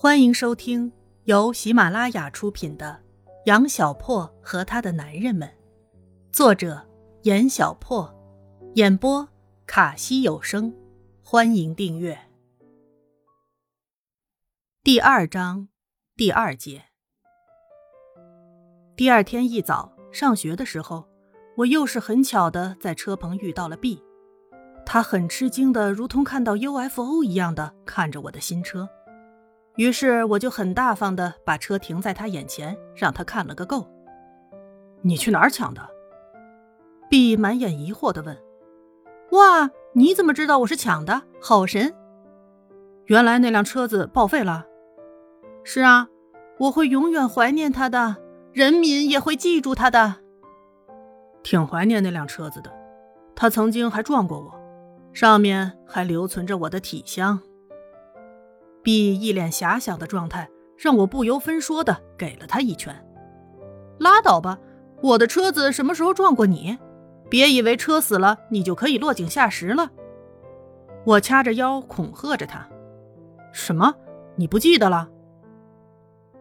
欢迎收听由喜马拉雅出品的《杨小破和他的男人们》，作者严小破，演播卡西有声。欢迎订阅。第二章第二节。第二天一早上学的时候，我又是很巧的在车棚遇到了 B，他很吃惊的，如同看到 UFO 一样的看着我的新车。于是我就很大方的把车停在他眼前，让他看了个够。你去哪儿抢的？B 满眼疑惑的问。哇，你怎么知道我是抢的？好神！原来那辆车子报废了。是啊，我会永远怀念他的，人民也会记住他的。挺怀念那辆车子的，他曾经还撞过我，上面还留存着我的体香。B 一脸遐想的状态，让我不由分说的给了他一拳。拉倒吧，我的车子什么时候撞过你？别以为车死了，你就可以落井下石了。我掐着腰恐吓着他。什么？你不记得了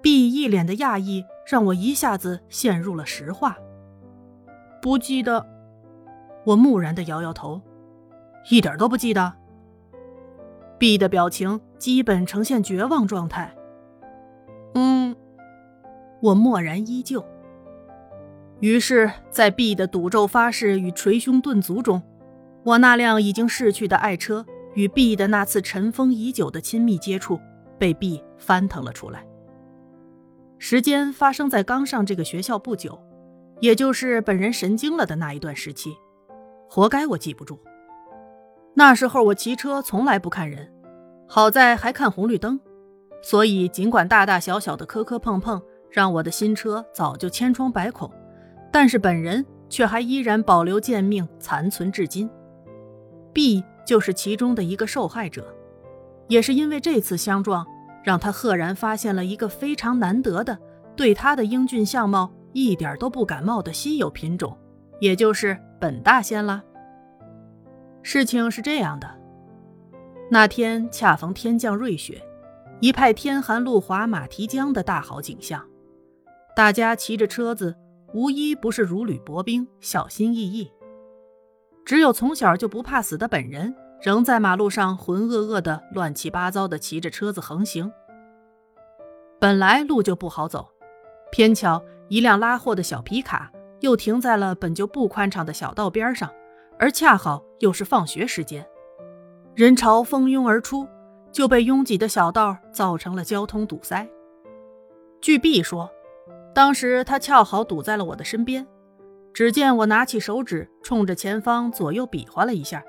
？B 一脸的讶异，让我一下子陷入了石化。不记得。我木然的摇摇头，一点都不记得。B 的表情基本呈现绝望状态。嗯，我默然依旧。于是，在 B 的赌咒发誓与捶胸顿足中，我那辆已经逝去的爱车与 B 的那次尘封已久的亲密接触被 B 翻腾了出来。时间发生在刚上这个学校不久，也就是本人神经了的那一段时期。活该我记不住。那时候我骑车从来不看人，好在还看红绿灯，所以尽管大大小小的磕磕碰碰让我的新车早就千疮百孔，但是本人却还依然保留贱命，残存至今。B 就是其中的一个受害者，也是因为这次相撞，让他赫然发现了一个非常难得的、对他的英俊相貌一点都不感冒的稀有品种，也就是本大仙了。事情是这样的，那天恰逢天降瑞雪，一派天寒路滑马蹄僵的大好景象。大家骑着车子，无一不是如履薄冰，小心翼翼。只有从小就不怕死的本人，仍在马路上浑噩噩的、乱七八糟的骑着车子横行。本来路就不好走，偏巧一辆拉货的小皮卡又停在了本就不宽敞的小道边上。而恰好又是放学时间，人潮蜂拥而出，就被拥挤的小道造成了交通堵塞。据 B 说，当时他恰好堵在了我的身边。只见我拿起手指，冲着前方左右比划了一下，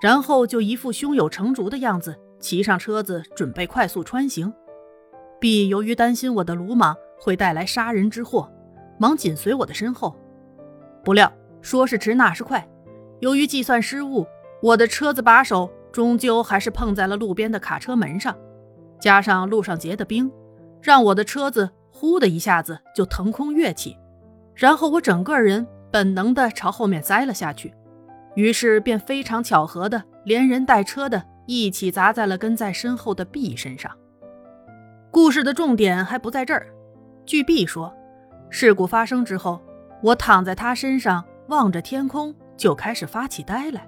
然后就一副胸有成竹的样子，骑上车子准备快速穿行。B 由于担心我的鲁莽会带来杀人之祸，忙紧随我的身后。不料说是迟，那是快。由于计算失误，我的车子把手终究还是碰在了路边的卡车门上，加上路上结的冰，让我的车子呼的一下子就腾空跃起，然后我整个人本能的朝后面栽了下去，于是便非常巧合的连人带车的一起砸在了跟在身后的 B 身上。故事的重点还不在这儿，据 B 说，事故发生之后，我躺在他身上望着天空。就开始发起呆来，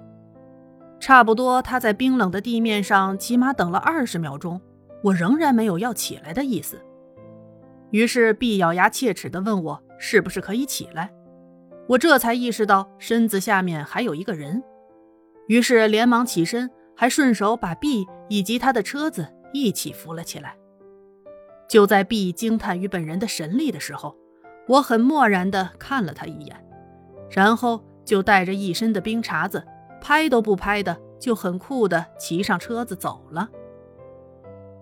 差不多他在冰冷的地面上起码等了二十秒钟，我仍然没有要起来的意思。于是 B 咬牙切齿地问我是不是可以起来，我这才意识到身子下面还有一个人，于是连忙起身，还顺手把 B 以及他的车子一起扶了起来。就在 B 惊叹于本人的神力的时候，我很漠然地看了他一眼，然后。就带着一身的冰碴子，拍都不拍的，就很酷的骑上车子走了。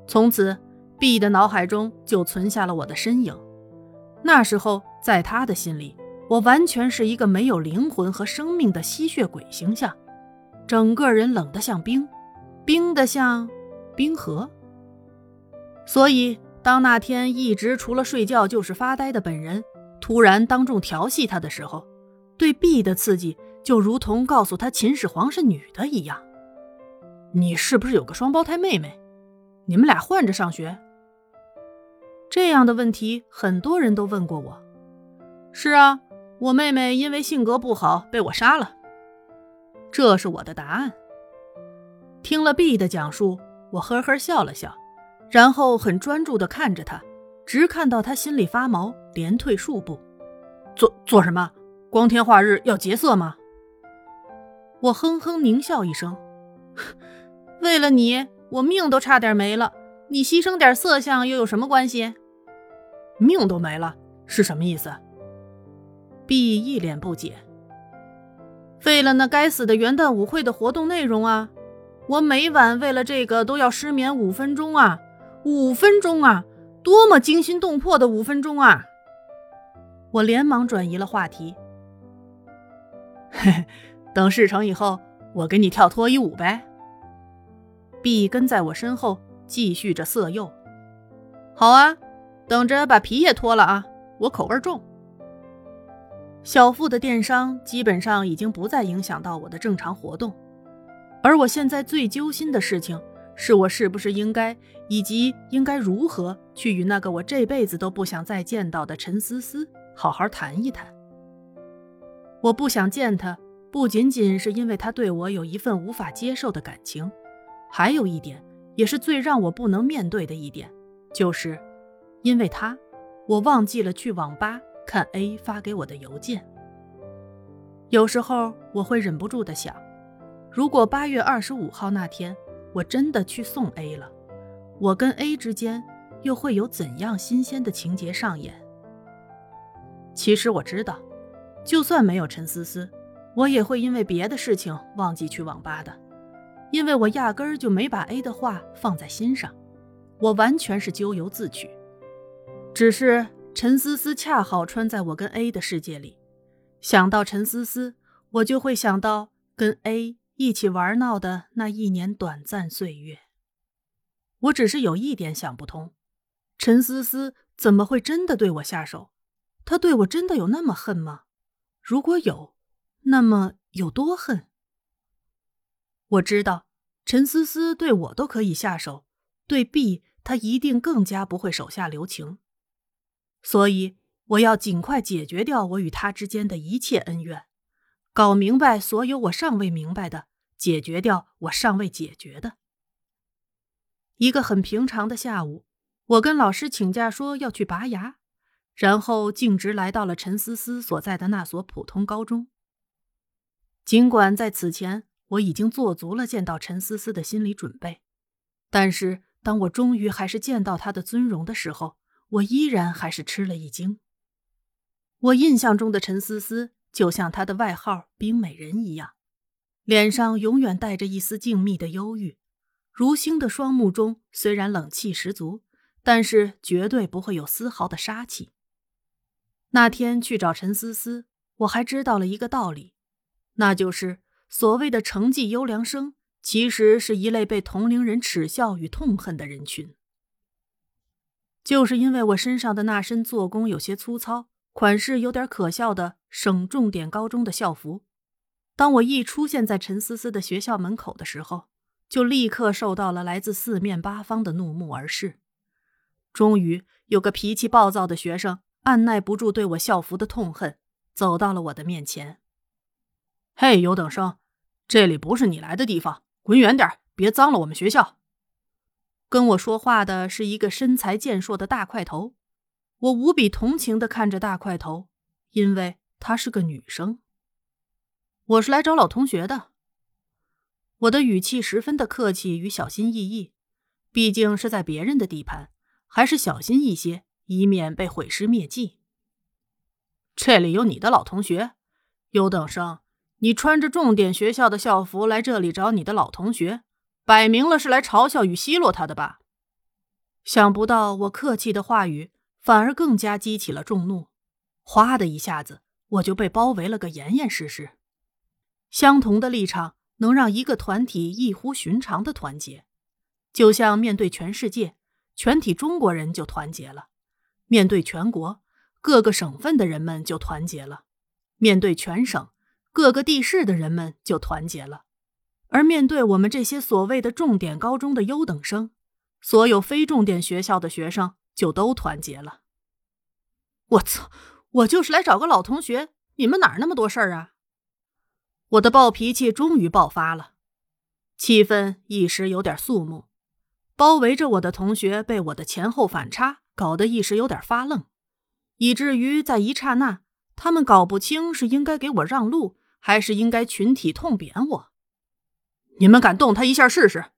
从此，B 的脑海中就存下了我的身影。那时候，在他的心里，我完全是一个没有灵魂和生命的吸血鬼形象，整个人冷得像冰，冰的像冰河。所以，当那天一直除了睡觉就是发呆的本人突然当众调戏他的时候，对 B 的刺激就如同告诉他秦始皇是女的一样。你是不是有个双胞胎妹妹？你们俩换着上学？这样的问题很多人都问过我。是啊，我妹妹因为性格不好被我杀了。这是我的答案。听了 B 的讲述，我呵呵笑了笑，然后很专注地看着他，直看到他心里发毛，连退数步。做做什么？光天化日要劫色吗？我哼哼狞笑一声，为了你，我命都差点没了。你牺牲点色相又有什么关系？命都没了是什么意思？B 一脸不解。为了那该死的元旦舞会的活动内容啊！我每晚为了这个都要失眠五分钟啊，五分钟啊，多么惊心动魄的五分钟啊！我连忙转移了话题。嘿嘿，等事成以后，我给你跳脱衣舞呗。B 跟在我身后，继续着色诱。好啊，等着把皮也脱了啊，我口味重。小付的电商基本上已经不再影响到我的正常活动，而我现在最揪心的事情是我是不是应该，以及应该如何去与那个我这辈子都不想再见到的陈思思好好谈一谈。我不想见他，不仅仅是因为他对我有一份无法接受的感情，还有一点，也是最让我不能面对的一点，就是因为他，我忘记了去网吧。看 A 发给我的邮件，有时候我会忍不住的想，如果八月二十五号那天我真的去送 A 了，我跟 A 之间又会有怎样新鲜的情节上演？其实我知道，就算没有陈思思，我也会因为别的事情忘记去网吧的，因为我压根儿就没把 A 的话放在心上，我完全是咎由自取，只是。陈思思恰好穿在我跟 A 的世界里，想到陈思思，我就会想到跟 A 一起玩闹的那一年短暂岁月。我只是有一点想不通，陈思思怎么会真的对我下手？她对我真的有那么恨吗？如果有，那么有多恨？我知道，陈思思对我都可以下手，对 B，他一定更加不会手下留情。所以，我要尽快解决掉我与他之间的一切恩怨，搞明白所有我尚未明白的，解决掉我尚未解决的。一个很平常的下午，我跟老师请假说要去拔牙，然后径直来到了陈思思所在的那所普通高中。尽管在此前我已经做足了见到陈思思的心理准备，但是当我终于还是见到她的尊容的时候，我依然还是吃了一惊。我印象中的陈思思就像她的外号“冰美人”一样，脸上永远带着一丝静谧的忧郁，如星的双目中虽然冷气十足，但是绝对不会有丝毫的杀气。那天去找陈思思，我还知道了一个道理，那就是所谓的成绩优良生，其实是一类被同龄人耻笑与痛恨的人群。就是因为我身上的那身做工有些粗糙、款式有点可笑的省重点高中的校服，当我一出现在陈思思的学校门口的时候，就立刻受到了来自四面八方的怒目而视。终于有个脾气暴躁的学生按耐不住对我校服的痛恨，走到了我的面前。“嘿，优等生，这里不是你来的地方，滚远点，别脏了我们学校。”跟我说话的是一个身材健硕的大块头，我无比同情的看着大块头，因为她是个女生。我是来找老同学的。我的语气十分的客气与小心翼翼，毕竟是在别人的地盘，还是小心一些，以免被毁尸灭迹。这里有你的老同学，优等生，你穿着重点学校的校服来这里找你的老同学。摆明了是来嘲笑与奚落他的吧？想不到我客气的话语反而更加激起了众怒，哗的一下子我就被包围了个严严实实。相同的立场能让一个团体异乎寻常的团结，就像面对全世界，全体中国人就团结了；面对全国各个省份的人们就团结了；面对全省各个地市的人们就团结了。而面对我们这些所谓的重点高中的优等生，所有非重点学校的学生就都团结了。我操！我就是来找个老同学，你们哪儿那么多事儿啊？我的暴脾气终于爆发了，气氛一时有点肃穆。包围着我的同学被我的前后反差搞得一时有点发愣，以至于在一刹那，他们搞不清是应该给我让路，还是应该群体痛扁我。你们敢动他一下试试？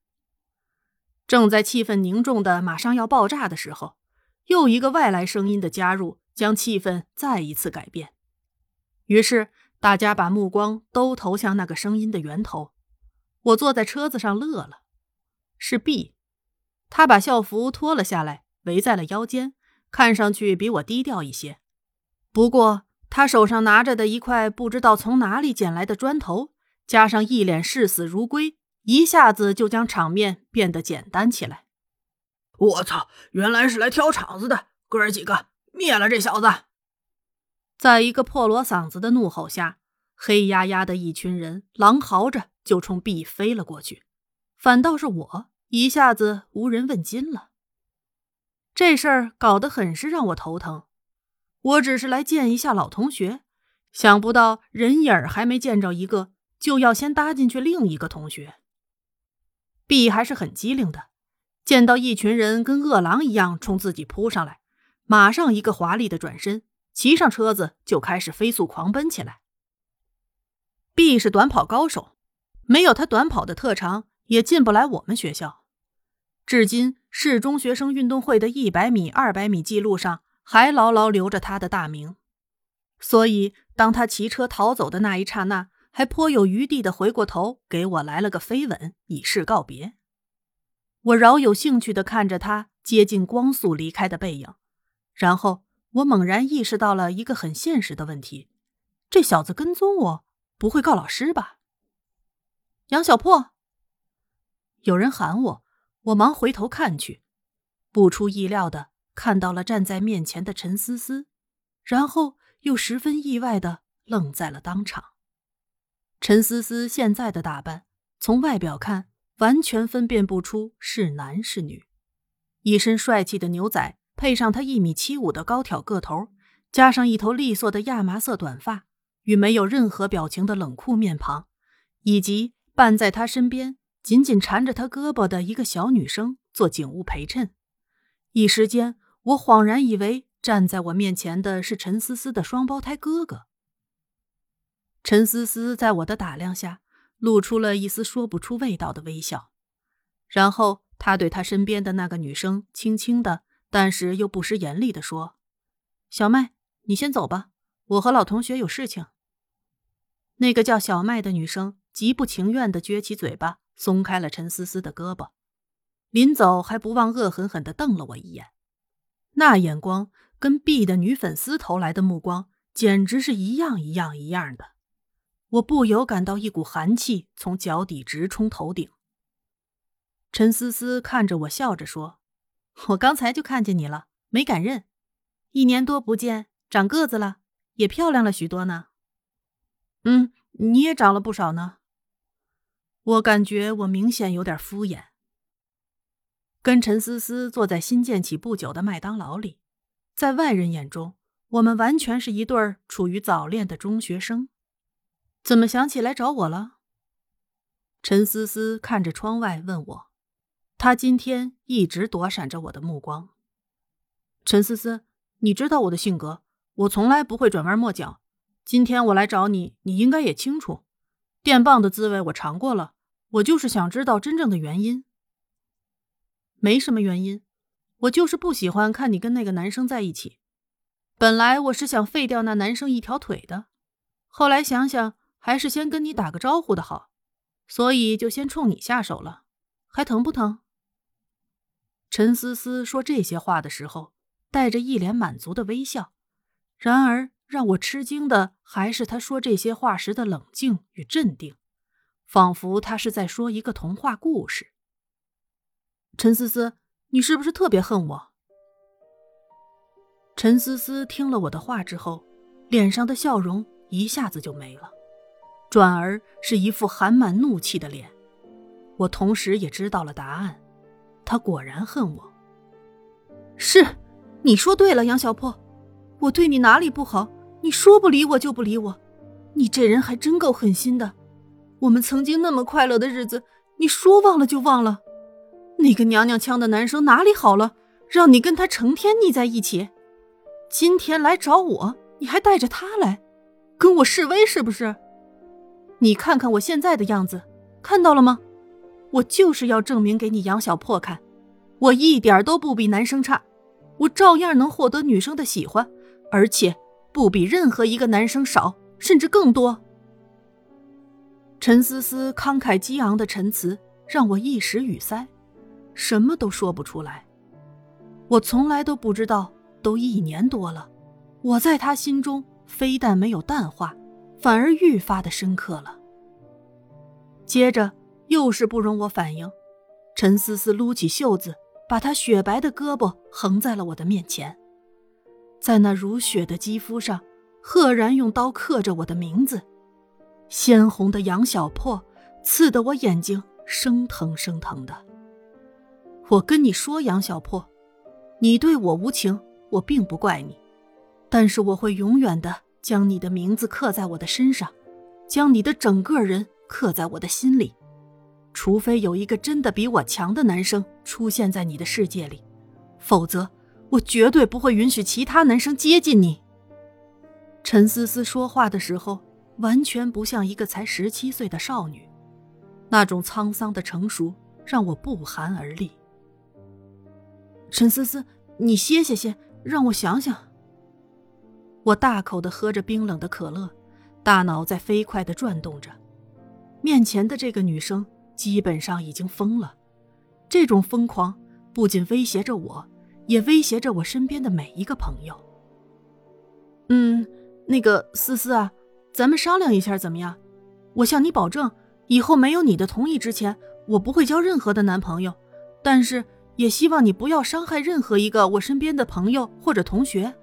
正在气氛凝重的马上要爆炸的时候，又一个外来声音的加入，将气氛再一次改变。于是大家把目光都投向那个声音的源头。我坐在车子上乐了，是 B。他把校服脱了下来，围在了腰间，看上去比我低调一些。不过，他手上拿着的一块不知道从哪里捡来的砖头，加上一脸视死如归，一下子就将场面变得简单起来。我操！原来是来挑场子的，哥儿几个灭了这小子！在一个破锣嗓子的怒吼下，黑压压的一群人狼嚎着就冲 B 飞了过去，反倒是我。一下子无人问津了，这事儿搞得很是让我头疼。我只是来见一下老同学，想不到人影儿还没见着一个，就要先搭进去另一个同学。B 还是很机灵的，见到一群人跟饿狼一样冲自己扑上来，马上一个华丽的转身，骑上车子就开始飞速狂奔起来。B 是短跑高手，没有他短跑的特长，也进不来我们学校。至今，市中学生运动会的一百米、二百米记录上还牢牢留着他的大名。所以，当他骑车逃走的那一刹那，还颇有余地的回过头给我来了个飞吻，以示告别。我饶有兴趣的看着他接近光速离开的背影，然后我猛然意识到了一个很现实的问题：这小子跟踪我，不会告老师吧？杨小破，有人喊我。我忙回头看去，不出意料的看到了站在面前的陈思思，然后又十分意外的愣在了当场。陈思思现在的打扮，从外表看完全分辨不出是男是女。一身帅气的牛仔，配上他一米七五的高挑个头，加上一头利索的亚麻色短发，与没有任何表情的冷酷面庞，以及伴在他身边。紧紧缠着他胳膊的一个小女生做警务陪衬，一时间我恍然以为站在我面前的是陈思思的双胞胎哥哥。陈思思在我的打量下露出了一丝说不出味道的微笑，然后他对他身边的那个女生轻轻的，但是又不失严厉的说：“小麦，你先走吧，我和老同学有事情。”那个叫小麦的女生极不情愿的撅起嘴巴。松开了陈思思的胳膊，临走还不忘恶狠狠地瞪了我一眼，那眼光跟 B 的女粉丝投来的目光简直是一样一样一样的。我不由感到一股寒气从脚底直冲头顶。陈思思看着我，笑着说：“我刚才就看见你了，没敢认。一年多不见，长个子了，也漂亮了许多呢。嗯，你也长了不少呢。”我感觉我明显有点敷衍。跟陈思思坐在新建起不久的麦当劳里，在外人眼中，我们完全是一对处于早恋的中学生。怎么想起来找我了？陈思思看着窗外问我，她今天一直躲闪着我的目光。陈思思，你知道我的性格，我从来不会转弯抹角。今天我来找你，你应该也清楚，电棒的滋味我尝过了。我就是想知道真正的原因。没什么原因，我就是不喜欢看你跟那个男生在一起。本来我是想废掉那男生一条腿的，后来想想还是先跟你打个招呼的好，所以就先冲你下手了。还疼不疼？陈思思说这些话的时候，带着一脸满足的微笑。然而让我吃惊的还是他说这些话时的冷静与镇定。仿佛他是在说一个童话故事。陈思思，你是不是特别恨我？陈思思听了我的话之后，脸上的笑容一下子就没了，转而是一副含满怒气的脸。我同时也知道了答案，他果然恨我。是你说对了，杨小破，我对你哪里不好？你说不理我就不理我，你这人还真够狠心的。我们曾经那么快乐的日子，你说忘了就忘了。那个娘娘腔的男生哪里好了，让你跟他成天腻在一起？今天来找我，你还带着他来，跟我示威是不是？你看看我现在的样子，看到了吗？我就是要证明给你杨小破看，我一点都不比男生差，我照样能获得女生的喜欢，而且不比任何一个男生少，甚至更多。陈思思慷慨激昂的陈词让我一时语塞，什么都说不出来。我从来都不知道，都一年多了，我在他心中非但没有淡化，反而愈发的深刻了。接着。又是不容我反应，陈思思撸起袖子，把她雪白的胳膊横在了我的面前，在那如雪的肌肤上，赫然用刀刻着我的名字，鲜红的杨小破，刺得我眼睛生疼生疼的。我跟你说，杨小破，你对我无情，我并不怪你，但是我会永远的将你的名字刻在我的身上，将你的整个人刻在我的心里。除非有一个真的比我强的男生出现在你的世界里，否则我绝对不会允许其他男生接近你。陈思思说话的时候，完全不像一个才十七岁的少女，那种沧桑的成熟让我不寒而栗。陈思思，你歇歇先，让我想想。我大口的喝着冰冷的可乐，大脑在飞快的转动着，面前的这个女生。基本上已经疯了，这种疯狂不仅威胁着我，也威胁着我身边的每一个朋友。嗯，那个思思啊，咱们商量一下怎么样？我向你保证，以后没有你的同意之前，我不会交任何的男朋友。但是也希望你不要伤害任何一个我身边的朋友或者同学。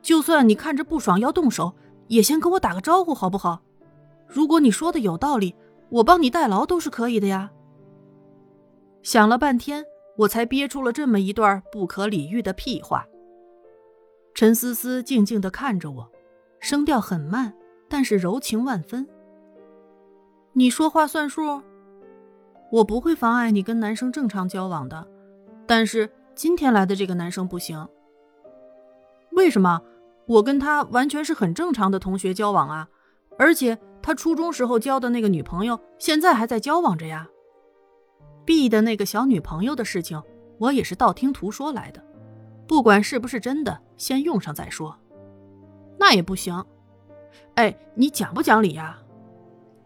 就算你看着不爽要动手，也先跟我打个招呼好不好？如果你说的有道理。我帮你代劳都是可以的呀。想了半天，我才憋出了这么一段不可理喻的屁话。陈思思静静的看着我，声调很慢，但是柔情万分。你说话算数，我不会妨碍你跟男生正常交往的，但是今天来的这个男生不行。为什么？我跟他完全是很正常的同学交往啊，而且。他初中时候交的那个女朋友，现在还在交往着呀。B 的那个小女朋友的事情，我也是道听途说来的，不管是不是真的，先用上再说。那也不行。哎，你讲不讲理呀？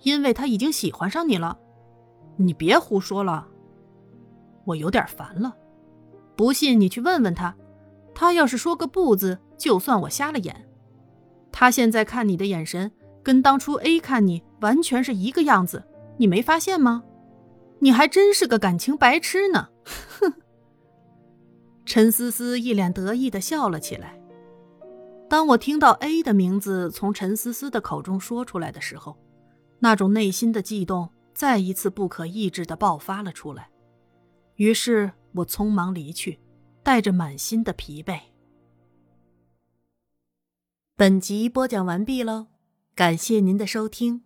因为他已经喜欢上你了。你别胡说了，我有点烦了。不信你去问问他，他要是说个不字，就算我瞎了眼。他现在看你的眼神。跟当初 A 看你完全是一个样子，你没发现吗？你还真是个感情白痴呢！哼。陈思思一脸得意的笑了起来。当我听到 A 的名字从陈思思的口中说出来的时候，那种内心的悸动再一次不可抑制的爆发了出来。于是我匆忙离去，带着满心的疲惫。本集播讲完毕喽。感谢您的收听。